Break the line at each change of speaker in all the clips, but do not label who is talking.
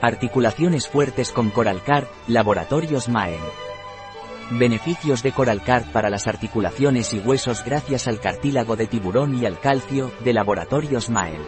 Articulaciones fuertes con Coralcard, Laboratorios Maen. Beneficios de Coralcard para las articulaciones y huesos gracias al cartílago de tiburón y al calcio, de Laboratorios Maen.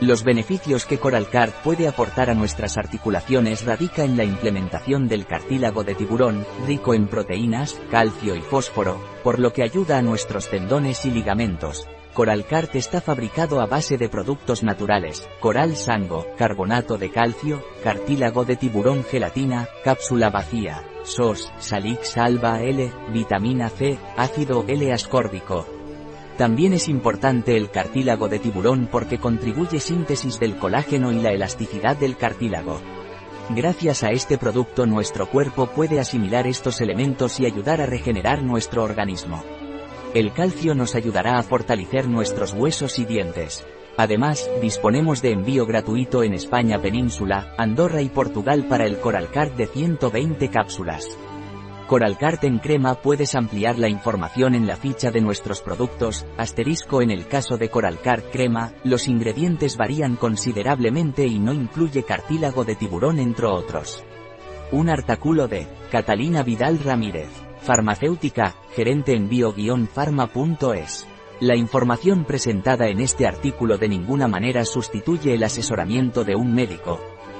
Los beneficios que Coralcard puede aportar a nuestras articulaciones radica en la implementación del cartílago de tiburón, rico en proteínas, calcio y fósforo, por lo que ayuda a nuestros tendones y ligamentos, Coralcart está fabricado a base de productos naturales, coral sango, carbonato de calcio, cartílago de tiburón gelatina, cápsula vacía, SOS, salix alba L, vitamina C, ácido L ascórbico. También es importante el cartílago de tiburón porque contribuye síntesis del colágeno y la elasticidad del cartílago. Gracias a este producto nuestro cuerpo puede asimilar estos elementos y ayudar a regenerar nuestro organismo. El calcio nos ayudará a fortalecer nuestros huesos y dientes. Además, disponemos de envío gratuito en España Península, Andorra y Portugal para el Coralcart de 120 cápsulas. Coralcart en crema puedes ampliar la información en la ficha de nuestros productos, asterisco en el caso de Coralcart crema, los ingredientes varían considerablemente y no incluye cartílago de tiburón entre otros. Un artículo de Catalina Vidal Ramírez. Farmacéutica, gerente en bio-pharma.es. La información presentada en este artículo de ninguna manera sustituye el asesoramiento de un médico.